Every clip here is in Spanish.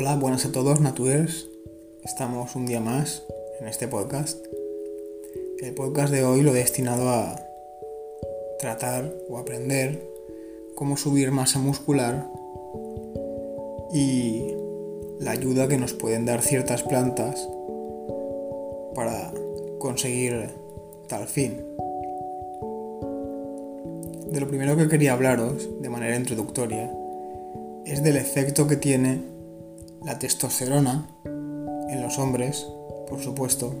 Hola, buenas a todos, Naturers. Estamos un día más en este podcast. El podcast de hoy lo he destinado a tratar o aprender cómo subir masa muscular y la ayuda que nos pueden dar ciertas plantas para conseguir tal fin. De lo primero que quería hablaros de manera introductoria es del efecto que tiene la testosterona en los hombres, por supuesto,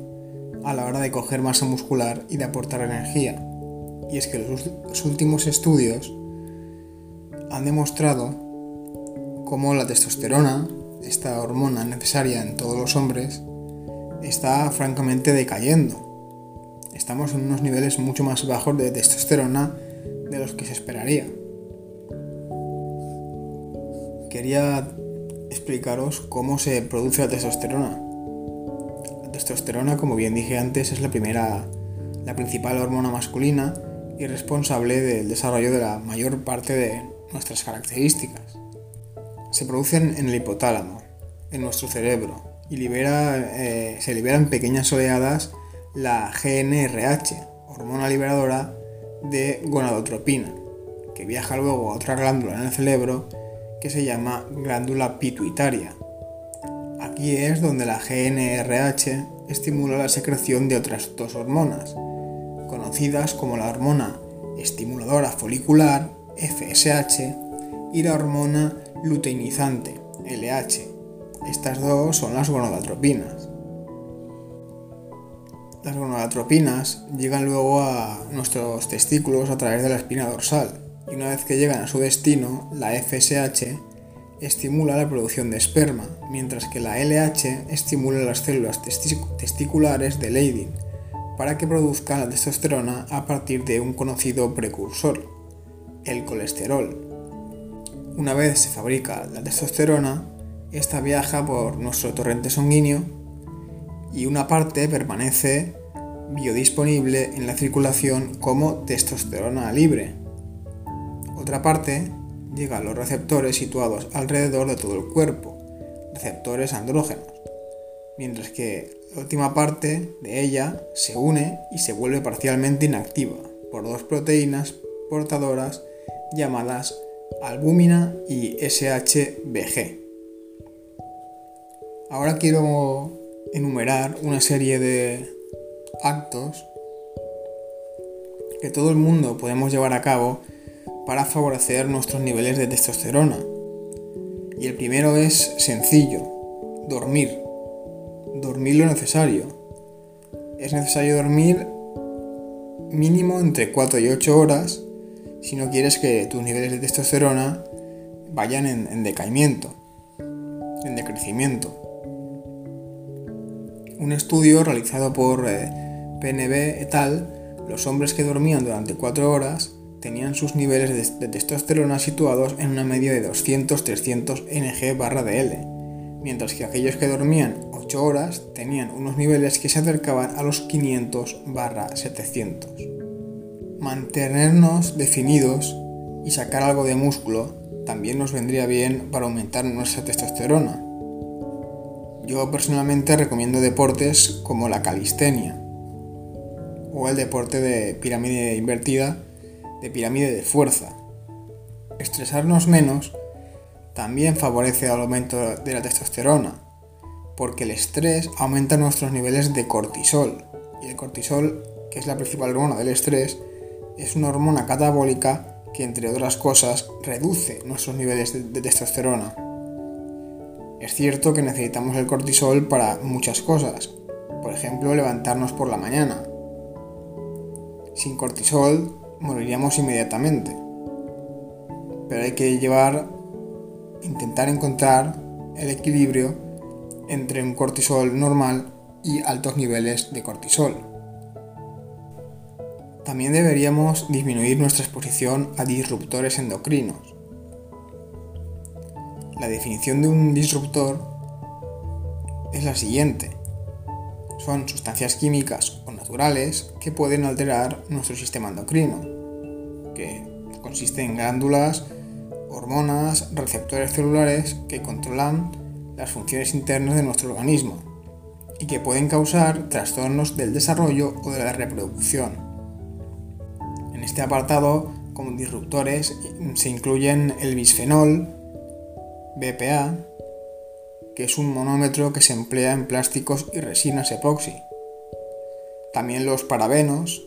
a la hora de coger masa muscular y de aportar energía. Y es que los últimos estudios han demostrado cómo la testosterona, esta hormona necesaria en todos los hombres, está francamente decayendo. Estamos en unos niveles mucho más bajos de testosterona de los que se esperaría. Quería explicaros cómo se produce la testosterona. La testosterona, como bien dije antes, es la primera, la principal hormona masculina y responsable del desarrollo de la mayor parte de nuestras características. Se produce en el hipotálamo, en nuestro cerebro, y libera, eh, se libera en pequeñas oleadas la GNRH, hormona liberadora de gonadotropina, que viaja luego a otra glándula en el cerebro que se llama glándula pituitaria. Aquí es donde la GNRH estimula la secreción de otras dos hormonas, conocidas como la hormona estimuladora folicular, FSH, y la hormona luteinizante, LH. Estas dos son las gonadotropinas. Las gonadotropinas llegan luego a nuestros testículos a través de la espina dorsal y una vez que llegan a su destino, la FSH estimula la producción de esperma, mientras que la LH estimula las células testiculares de Leydig para que produzcan la testosterona a partir de un conocido precursor, el colesterol. Una vez se fabrica la testosterona, esta viaja por nuestro torrente sanguíneo y una parte permanece biodisponible en la circulación como testosterona libre. Otra parte llega a los receptores situados alrededor de todo el cuerpo, receptores andrógenos, mientras que la última parte de ella se une y se vuelve parcialmente inactiva por dos proteínas portadoras llamadas albúmina y SHBG. Ahora quiero enumerar una serie de actos que todo el mundo podemos llevar a cabo para favorecer nuestros niveles de testosterona. Y el primero es sencillo, dormir. Dormir lo necesario. Es necesario dormir mínimo entre 4 y 8 horas si no quieres que tus niveles de testosterona vayan en, decaimiento, en decrecimiento. Un estudio realizado por eh, PNB et al, los hombres que dormían durante 4 horas tenían sus niveles de, testosterona situados en una media de 200-300 ng barra dl, mientras que aquellos que dormían 8 horas tenían unos niveles que se acercaban a los 500 barra 700. Mantenernos definidos y sacar algo de músculo también nos vendría bien para aumentar nuestra testosterona. Yo personalmente recomiendo deportes como la calistenia o el deporte de pirámide invertida de pirámide de fuerza. Estresarnos menos también favorece el aumento de la testosterona, porque el estrés aumenta nuestros niveles de cortisol. Y el cortisol, que es la principal hormona del estrés, es una hormona catabólica que, entre otras cosas, reduce nuestros niveles de, de testosterona. Es cierto que necesitamos el cortisol para muchas cosas, por ejemplo, levantarnos por la mañana. Sin cortisol moriríamos inmediatamente. Pero hay que llevar, intentar encontrar el equilibrio entre un cortisol normal y altos niveles de cortisol. También deberíamos disminuir nuestra exposición a disruptores endocrinos. La definición de un disruptor es la siguiente. Son sustancias químicas que pueden alterar nuestro sistema endocrino, que consiste en glándulas, hormonas, receptores celulares que controlan las funciones internas de nuestro organismo y que pueden causar trastornos del desarrollo o de la reproducción. En este apartado, como disruptores, se incluyen el bisfenol, BPA, que es un monómetro que se emplea en plásticos y resinas epoxi. También los parabenos,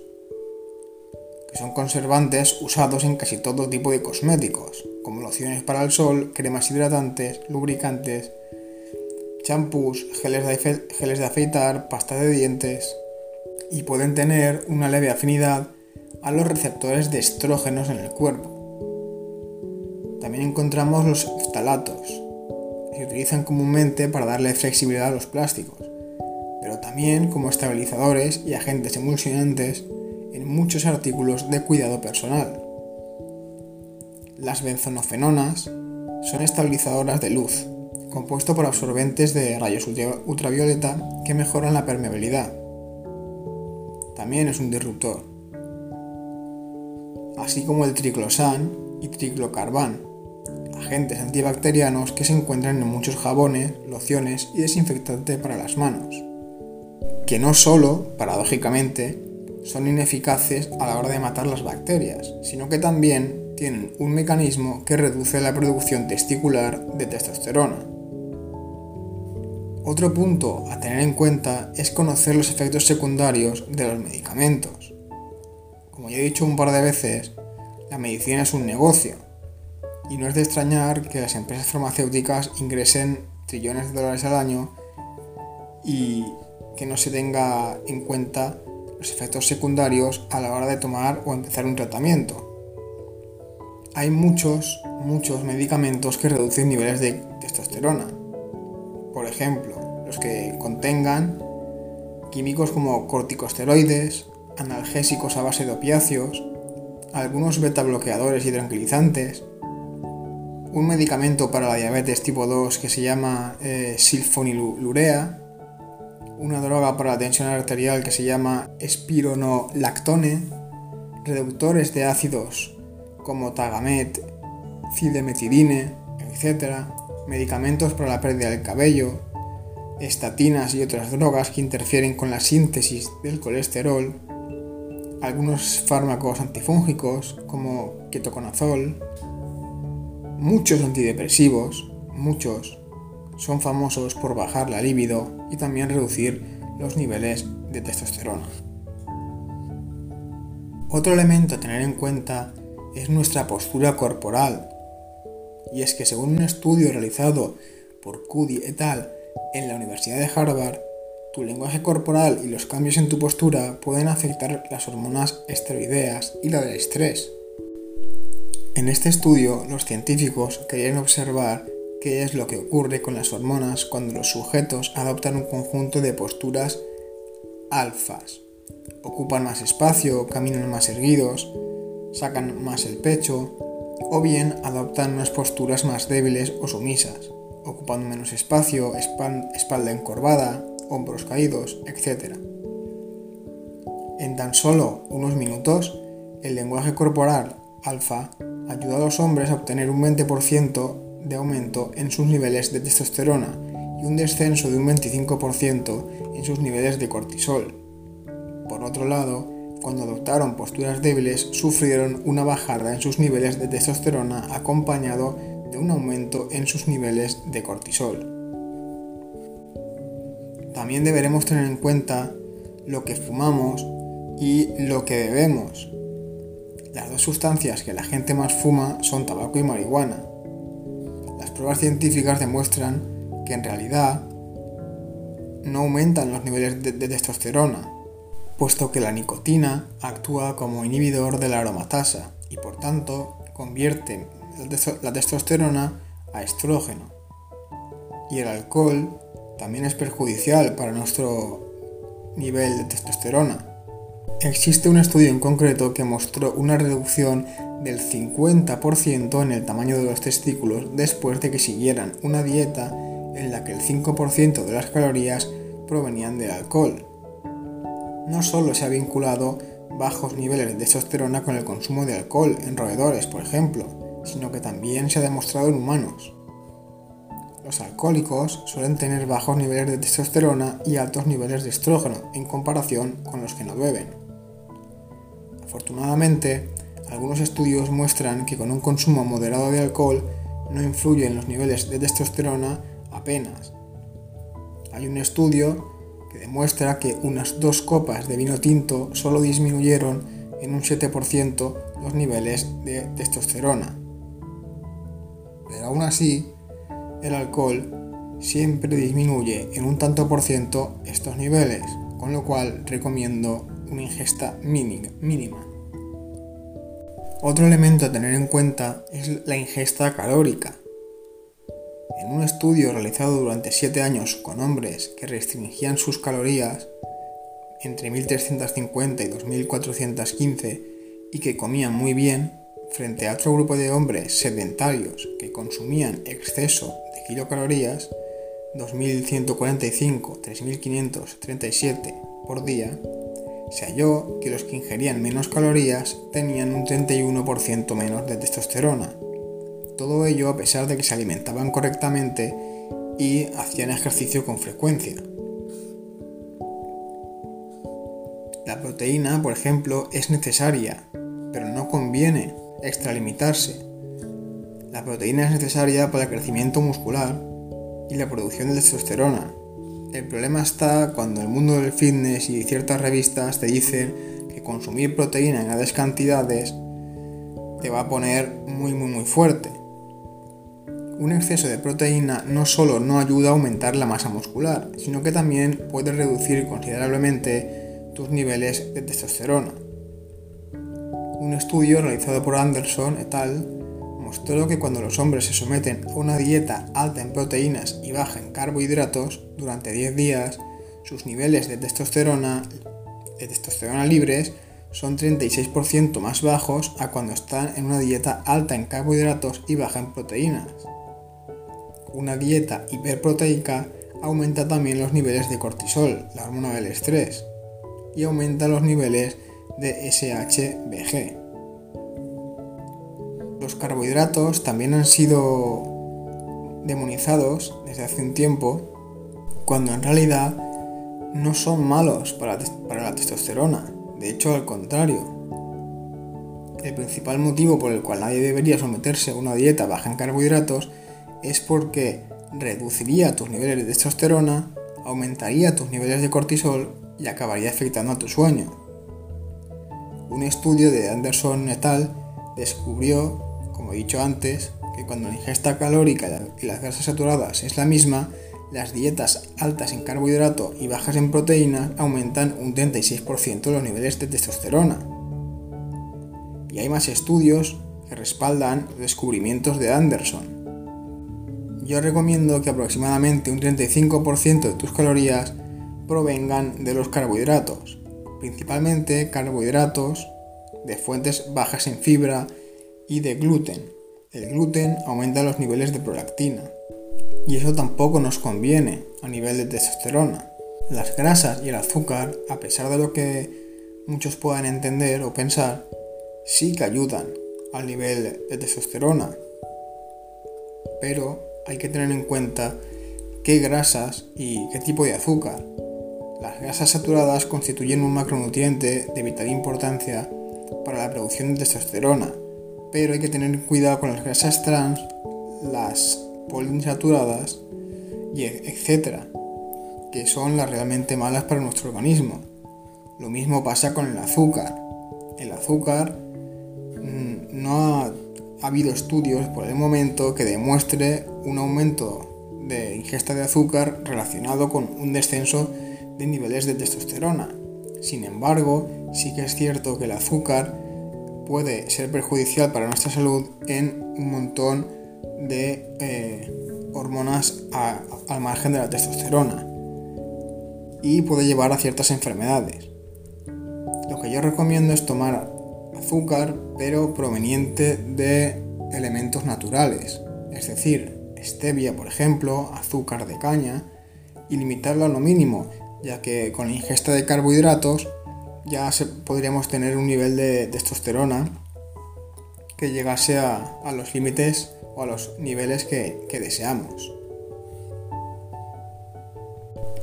que son conservantes usados en casi todo tipo de cosméticos, como lociones para el sol, cremas hidratantes, lubricantes, champús, geles de, geles de afeitar, pasta de dientes, y pueden tener una leve afinidad a los receptores de estrógenos en el cuerpo. También encontramos los phtalatos, que se utilizan comúnmente para darle flexibilidad a los plásticos, también como estabilizadores y agentes emulsionantes en muchos artículos de cuidado personal. Las benzonofenonas son estabilizadoras de luz, compuesto por absorbentes de rayos ultravioleta que mejoran la permeabilidad. También es un disruptor, así como el triclosan y triclocarban, agentes antibacterianos que se encuentran en muchos jabones, lociones y desinfectantes para las manos, que no solo, paradójicamente, son ineficaces a la hora de matar las bacterias, sino que también tienen un mecanismo que reduce la producción testicular de testosterona. Otro punto a tener en cuenta es conocer los efectos secundarios de los medicamentos. Como ya he dicho un par de veces, la medicina es un negocio y no es de extrañar que las empresas farmacéuticas ingresen trillones de dólares al año y que no se tenga en cuenta los efectos secundarios a la hora de tomar o empezar un tratamiento. Hay muchos, muchos medicamentos que reducen niveles de testosterona por ejemplo, los que contengan químicos como corticosteroides, analgésicos a base de opiáceos, algunos beta bloqueadores y tranquilizantes, un medicamento para la diabetes tipo 2 que se llama eh, silfonilurea, una droga para la tensión arterial que se llama espironolactone, reductores de ácidos como tagamet, cidemetidine, etc., medicamentos para la pérdida del cabello, estatinas y otras drogas que interfieren con la síntesis del colesterol, algunos fármacos antifúngicos como ketoconazol, muchos antidepresivos, muchos, son famosos por bajar la libido y también reducir los niveles de testosterona. Otro elemento a tener en cuenta es nuestra postura corporal, y es que según un estudio realizado por Cudi et al. en la Universidad de Harvard, tu lenguaje corporal y los cambios en tu postura pueden afectar las hormonas esteroideas y la del estrés. En este estudio, los científicos querían observar qué es lo que ocurre con las hormonas cuando los sujetos adoptan un conjunto de posturas alfas. Ocupan más espacio, caminan más erguidos, sacan más el pecho, o bien adoptan unas posturas más débiles o sumisas, ocupando menos espacio, espalda encorvada, hombros caídos, etc. En tan solo unos minutos, el lenguaje corporal alfa ayuda a los hombres a obtener un 20% de aumento en sus niveles de testosterona y un descenso de un 25% en sus niveles de cortisol. Por otro lado, cuando adoptaron posturas débiles, sufrieron una bajada en sus niveles de testosterona acompañado de un aumento en sus niveles de cortisol. También deberemos tener en cuenta lo que fumamos y lo que bebemos. Las dos sustancias que la gente más fuma son tabaco y marihuana. Pruebas científicas demuestran que en realidad no aumentan los niveles de, testosterona, puesto que la nicotina actúa como inhibidor de la aromatasa y por tanto convierte la testosterona a estrógeno. Y el alcohol también es perjudicial para nuestro nivel de testosterona. Existe un estudio en concreto que mostró una reducción del 50% en el tamaño de los testículos después de que siguieran una dieta en la que el 5% de las calorías provenían del alcohol no solo se ha vinculado bajos niveles de testosterona con el consumo de alcohol en roedores, por ejemplo, sino que también se ha demostrado en humanos. Los alcohólicos suelen tener bajos niveles de testosterona y altos niveles de estrógeno en comparación con los que no beben. Afortunadamente, algunos estudios muestran que con un consumo moderado de alcohol no influye en los niveles de testosterona apenas. Hay un estudio que demuestra que unas dos copas de vino tinto solo disminuyeron en un 7% los niveles de testosterona. Pero aún así, el alcohol siempre disminuye en un tanto por ciento estos niveles, con lo cual recomiendo una ingesta mínima. Otro elemento a tener en cuenta es la ingesta calórica. En un estudio realizado durante 7 años con hombres que restringían sus calorías entre 1350 y 2415 y que comían muy bien, frente a otro grupo de hombres sedentarios que consumían exceso kilocalorías, 2145-3537 por día, se halló que los que ingerían menos calorías tenían un 31% menos de testosterona. Todo ello a pesar de que se alimentaban correctamente y hacían ejercicio con frecuencia. La proteína, por ejemplo, es necesaria, pero no conviene extralimitarse. La proteína es necesaria para el crecimiento muscular y la producción de testosterona, el problema está cuando el mundo del fitness y ciertas revistas te dicen que consumir proteína en grandes cantidades te va a poner muy muy muy fuerte. Un exceso de proteína no solo no ayuda a aumentar la masa muscular, sino que también puede reducir considerablemente tus niveles de testosterona. Un estudio realizado por Anderson et al mostró que cuando los hombres se someten a una dieta alta en proteínas y baja en carbohidratos durante 10 días, sus niveles de testosterona, de testosterona libres son 36% más bajos a cuando están en una dieta alta en carbohidratos y baja en proteínas. Una dieta hiperproteica aumenta también los niveles de cortisol, la hormona del estrés, y aumenta los niveles de SHBG, los carbohidratos también han sido demonizados desde hace un tiempo, cuando en realidad no son malos para, la testosterona. De hecho, al contrario. El principal motivo por el cual nadie debería someterse a una dieta baja en carbohidratos es porque reduciría tus niveles de testosterona, aumentaría tus niveles de cortisol y acabaría afectando a tu sueño. Un estudio de Anderson et al descubrió he dicho antes, que cuando la ingesta calórica y las grasas saturadas es la misma, las dietas altas en carbohidrato y bajas en proteínas aumentan un 36% los niveles de testosterona. Y hay más estudios que respaldan los descubrimientos de Anderson. Yo recomiendo que aproximadamente un 35% de tus calorías provengan de los carbohidratos, principalmente carbohidratos de fuentes bajas en fibra y de gluten. El gluten aumenta los niveles de prolactina y eso tampoco nos conviene a nivel de testosterona. Las grasas y el azúcar, a pesar de lo que muchos puedan entender o pensar, sí que ayudan al nivel de testosterona. Pero hay que tener en cuenta qué grasas y qué tipo de azúcar. Las grasas saturadas constituyen un macronutriente de vital importancia para la producción de testosterona pero hay que tener cuidado con las grasas trans, las poliinsaturadas y etcétera, que son las realmente malas para nuestro organismo. Lo mismo pasa con el azúcar. El azúcar mm, no ha, habido estudios por el momento que demuestre un aumento de ingesta de azúcar relacionado con un descenso de niveles de testosterona. Sin embargo, sí que es cierto que el azúcar puede ser perjudicial para nuestra salud en un montón de eh, hormonas al margen de la testosterona y puede llevar a ciertas enfermedades. Lo que yo recomiendo es tomar azúcar pero proveniente de elementos naturales, es decir, stevia por ejemplo, azúcar de caña y limitarlo a lo mínimo, ya que con la ingesta de carbohidratos ya podríamos tener un nivel de testosterona que llegase a, los límites o a los niveles que, que deseamos.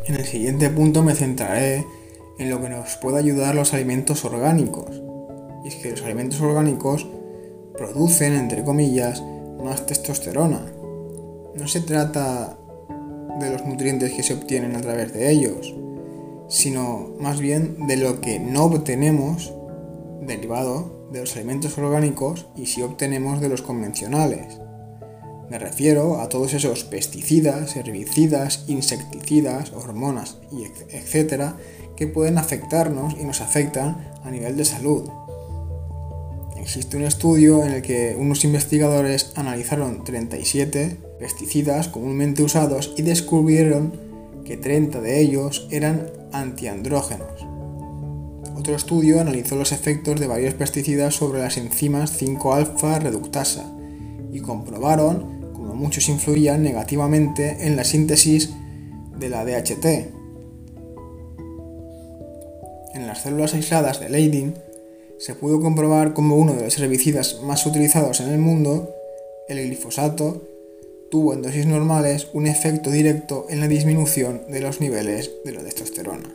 En el siguiente punto me centraré en lo que nos puede ayudar los alimentos orgánicos. Y es que los alimentos orgánicos producen, entre comillas, más testosterona. No se trata de los nutrientes que se obtienen a través de ellos, sino más bien de lo que no obtenemos derivado de los alimentos orgánicos y si obtenemos de los convencionales. Me refiero a todos esos pesticidas, herbicidas, insecticidas, hormonas y etcétera que pueden afectarnos y nos afectan a nivel de salud. Existe un estudio en el que unos investigadores analizaron 37 pesticidas comúnmente usados y descubrieron que 30 de ellos eran antiandrógenos. Otro estudio analizó los efectos de varios pesticidas sobre las enzimas 5-alfa reductasa y comprobaron muchos influían negativamente en la síntesis de la DHT. En las células aisladas de Leydin se pudo comprobar como uno de los herbicidas más utilizados en el mundo, el glifosato, tuvo en dosis normales un efecto directo en la disminución de los niveles de la testosterona.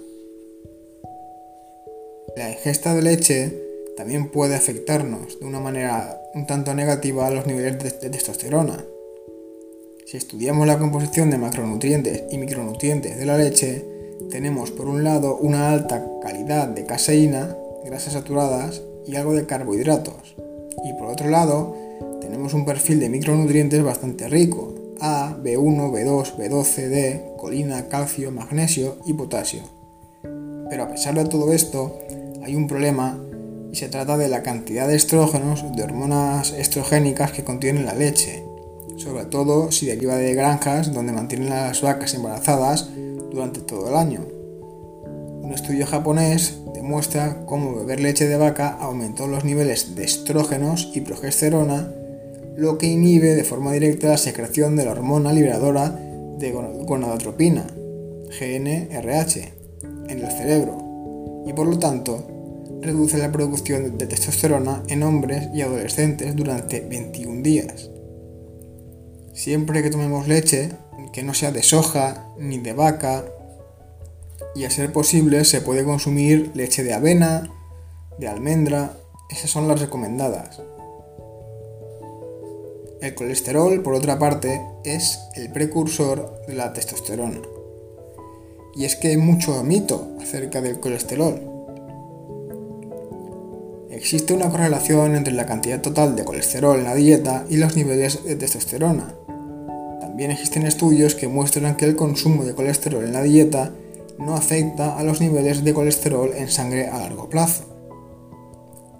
La ingesta de leche también puede afectarnos de una manera un tanto negativa a los niveles de testosterona, si estudiamos la composición de macronutrientes y micronutrientes de la leche, tenemos por un lado una alta calidad de caseína, grasas saturadas y algo de carbohidratos. Y por otro lado, tenemos un perfil de micronutrientes bastante rico, A, B1, B2, B12, D, colina, calcio, magnesio y potasio. Pero a pesar de todo esto, hay un problema y se trata de la cantidad de estrógenos, de hormonas estrogénicas que contiene la leche, sobre todo si deriva de granjas donde mantienen a las vacas embarazadas durante todo el año. Un estudio japonés demuestra cómo beber leche de vaca aumentó los niveles de estrógenos y progesterona, lo que inhibe de forma directa la secreción de la hormona liberadora de gonadotropina, GNRH, en el cerebro, y por lo tanto reduce la producción de testosterona en hombres y adolescentes durante 21 días. Siempre que tomemos leche, que no sea de soja ni de vaca, y a ser posible se puede consumir leche de avena, de almendra, esas son las recomendadas. El colesterol, por otra parte, es el precursor de la testosterona. Y es que hay mucho mito acerca del colesterol. Existe una correlación entre la cantidad total de colesterol en la dieta y los niveles de testosterona. También existen estudios que muestran que el consumo de colesterol en la dieta no afecta a los niveles de colesterol en sangre a largo plazo.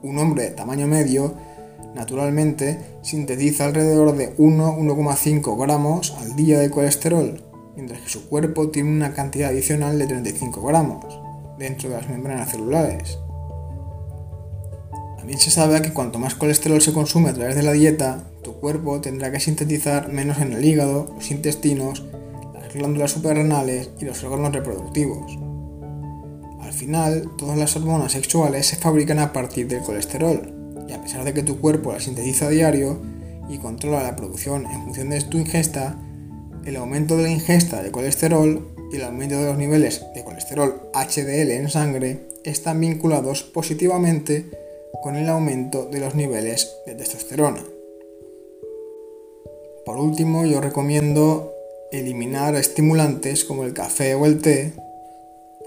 Un hombre de tamaño medio naturalmente sintetiza alrededor de 1-1,5 gramos al día de colesterol, mientras que su cuerpo tiene una cantidad adicional de 35 gramos dentro de las membranas celulares. También se sabe que cuanto más colesterol se consume a través de la dieta, tu cuerpo tendrá que sintetizar menos en el hígado, los intestinos, las glándulas suprarrenales y los órganos reproductivos. Al final, todas las hormonas sexuales se fabrican a partir del colesterol, y a pesar de que tu cuerpo las sintetiza a diario y controla la producción en función de tu ingesta, el aumento de la ingesta de colesterol y el aumento de los niveles de colesterol HDL en sangre están vinculados positivamente con el aumento de los niveles de testosterona. Por último, yo recomiendo eliminar estimulantes como el café o el té,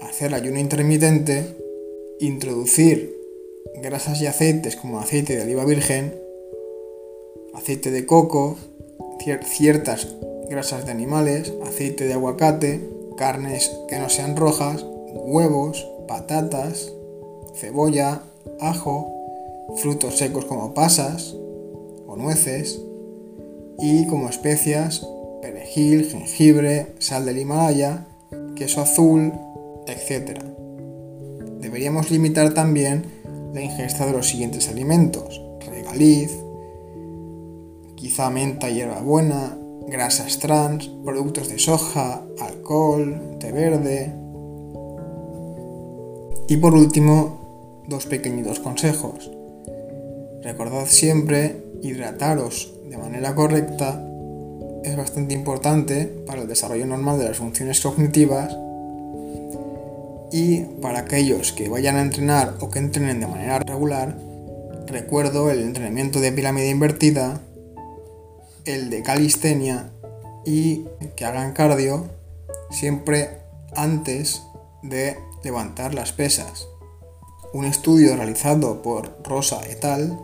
hacer ayuno intermitente, introducir grasas y aceites como aceite de oliva virgen, aceite de coco, ciertas grasas de animales, aceite de aguacate, carnes que no sean rojas, huevos, patatas, cebolla, ajo, frutos secos como pasas o nueces y como especias perejil, jengibre, sal del Himalaya, queso azul, etc. Deberíamos limitar también la ingesta de los siguientes alimentos: regaliz, quizá menta, hierbabuena, grasas trans, productos de soja, alcohol, té verde. Y por último, dos pequeñitos consejos. Recordad siempre hidrataros de manera correcta es bastante importante para el desarrollo normal de las funciones cognitivas Y para aquellos que vayan a entrenar o que entrenen de manera regular, recuerdo el entrenamiento de pirámide invertida, el de calistenia y que hagan cardio siempre antes de levantar las pesas. Un estudio realizado por Rosa et al.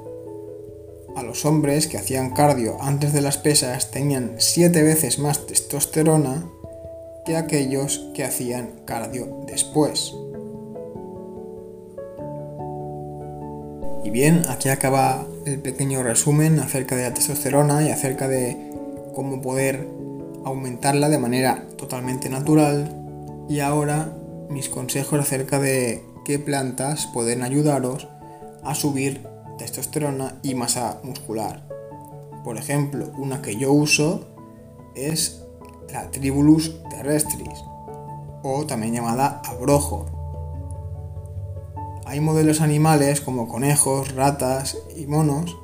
A los hombres que hacían cardio antes de las pesas tenían 7 veces más testosterona que aquellos que hacían cardio después. Y bien, aquí acaba el pequeño resumen acerca de la testosterona y acerca de cómo poder aumentarla de manera totalmente natural. Y ahora mis consejos acerca de qué plantas pueden ayudaros a subir testosterona y masa muscular. Por ejemplo, una que yo uso es la Tribulus terrestris o también llamada abrojo. Hay modelos animales como conejos, ratas y monos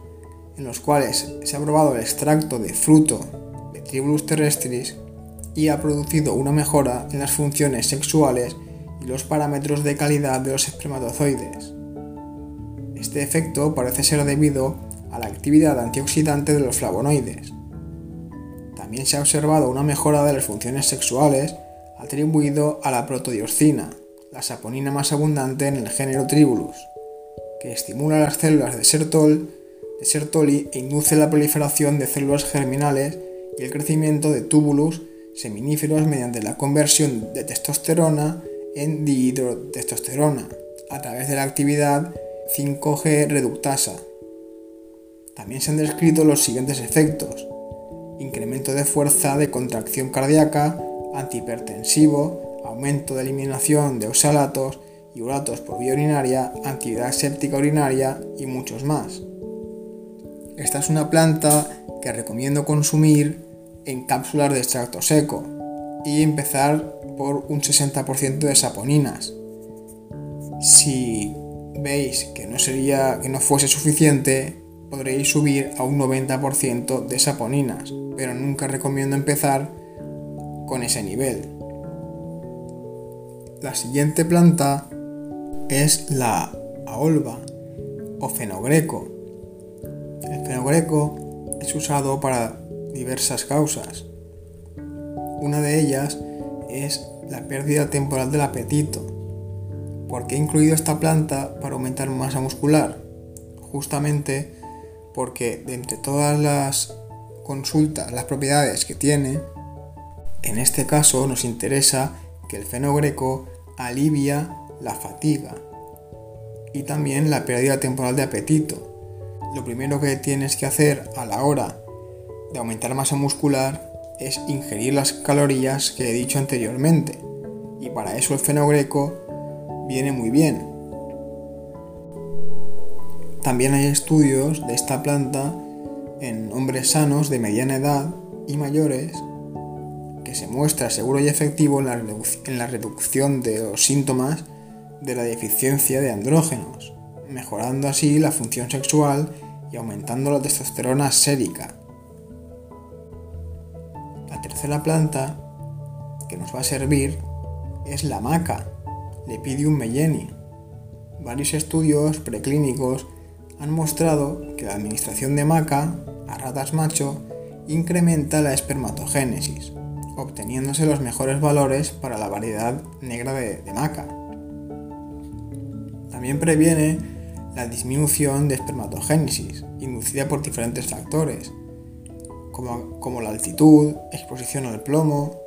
en los cuales se ha probado el extracto de fruto de Tribulus terrestris y ha producido una mejora en las funciones sexuales y los parámetros de calidad de los espermatozoides. Este efecto parece ser debido a la actividad antioxidante de los flavonoides. También se ha observado una mejora de las funciones sexuales atribuido a la protodioxina, la saponina más abundante en el género Tribulus, que estimula las células de Sertol, de Sertoli e induce la proliferación de células germinales y el crecimiento de túbulos seminíferos mediante la conversión de testosterona en dihidrotestosterona a través de la actividad 5G reductasa. También se han descrito los siguientes efectos. Incremento de fuerza de contracción cardíaca, antihipertensivo, aumento de eliminación de oxalatos y uratos por vía urinaria, actividad séptica urinaria y muchos más. Esta es una planta que recomiendo consumir en cápsulas de extracto seco y empezar por un 60% de saponinas. Si veis que no sería que no fuese suficiente, podréis subir a un 90% de saponinas, pero nunca recomiendo empezar con ese nivel. La siguiente planta es la aolva o fenogreco. El fenogreco es usado para diversas causas. Una de ellas es la pérdida temporal del apetito. ¿Por qué he incluido esta planta para aumentar masa muscular? Justamente porque de entre todas las consultas, las propiedades que tiene, en este caso nos interesa que el fenogreco alivia la fatiga y también la pérdida temporal de apetito. Lo primero que tienes que hacer a la hora de aumentar masa muscular es ingerir las calorías que he dicho anteriormente. Y para eso el fenogreco viene muy bien. También hay estudios de esta planta en hombres sanos de mediana edad y mayores que se muestra seguro y efectivo en la, la reducción de los síntomas de la deficiencia de andrógenos, mejorando así la función sexual y aumentando la testosterona sérica, tercera planta que nos va a servir es la maca, Lepidium melleni. Varios estudios preclínicos han mostrado que la administración de maca a ratas macho incrementa la espermatogénesis, obteniéndose los mejores valores para la variedad negra de, maca. También previene la disminución de espermatogénesis, inducida por diferentes factores, como, la altitud, exposición al plomo.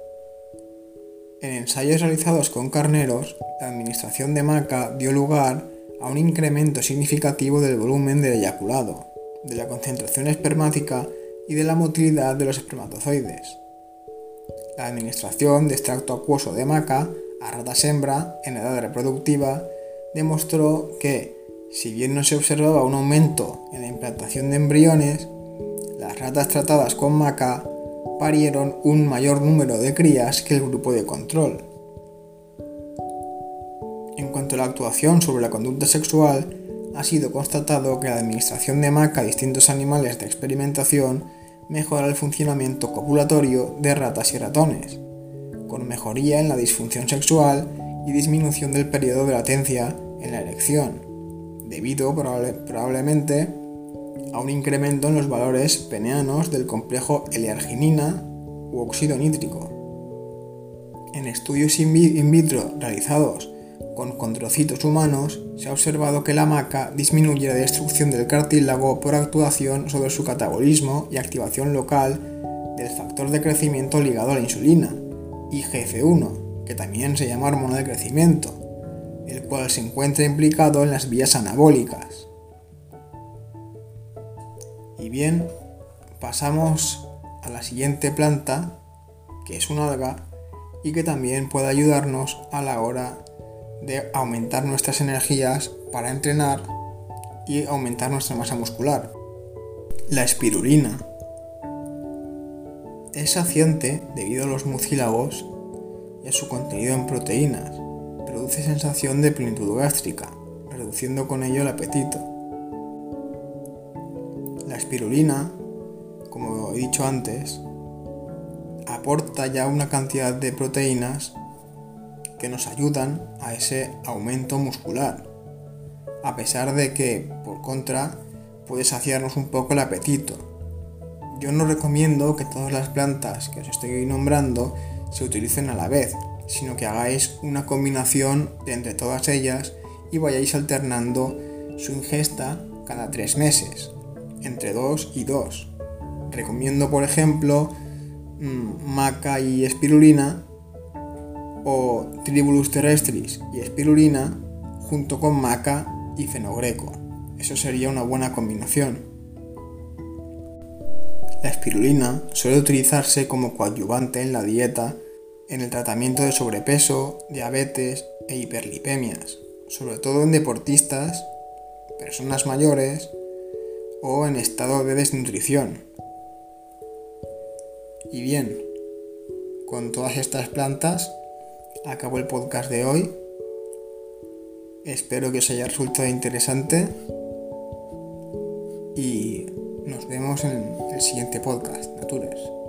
En ensayos realizados con carneros, la administración de maca dio lugar a un incremento significativo del volumen del eyaculado, de la concentración espermática y de la motilidad de los espermatozoides. La administración de extracto acuoso de maca a ratas hembra en edad reproductiva demostró que, si bien no se observaba un aumento en la implantación de embriones, las ratas tratadas con maca parieron un mayor número de crías que el grupo de control. En cuanto a la actuación sobre la conducta sexual, ha sido constatado que la administración de maca a distintos animales de experimentación mejora el funcionamiento copulatorio de ratas y ratones, con mejoría en la disfunción sexual y disminución del periodo de latencia en la erección, debido probablemente a un incremento en los valores peneanos del complejo L-arginina u óxido nítrico. En estudios in vitro realizados con condrocitos humanos, se ha observado que la maca disminuye la destrucción del cartílago por actuación sobre su catabolismo y activación local del factor de crecimiento ligado a la insulina, IGF-1, que también se llama hormona de crecimiento, el cual se encuentra implicado en las vías anabólicas. Y bien, pasamos a la siguiente planta, que es una alga, y que también puede ayudarnos a la hora de aumentar nuestras energías para entrenar y aumentar nuestra masa muscular. La espirulina es saciante debido a los mucílagos y a su contenido en proteínas. Produce sensación de plenitud gástrica, reduciendo con ello el apetito. La espirulina, como he dicho antes, aporta ya una cantidad de proteínas que nos ayudan a ese aumento muscular, a pesar de que, por contra, puede saciarnos un poco el apetito. Yo no recomiendo que todas las plantas que os estoy nombrando se utilicen a la vez, sino que hagáis una combinación de entre todas ellas y vayáis alternando su ingesta cada tres meses, entre 2 y 2. Recomiendo, por ejemplo, mm, maca y espirulina o Tribulus terrestris y espirulina junto con maca y fenogreco. Eso sería una buena combinación. La espirulina suele utilizarse como coadyuvante en la dieta en el tratamiento de sobrepeso, diabetes e hiperlipemias, sobre todo en deportistas, personas mayores o en estado de desnutrición. Y bien, con todas estas plantas acabo el podcast de hoy. Espero que os haya resultado interesante y nos vemos en el siguiente podcast, Natures.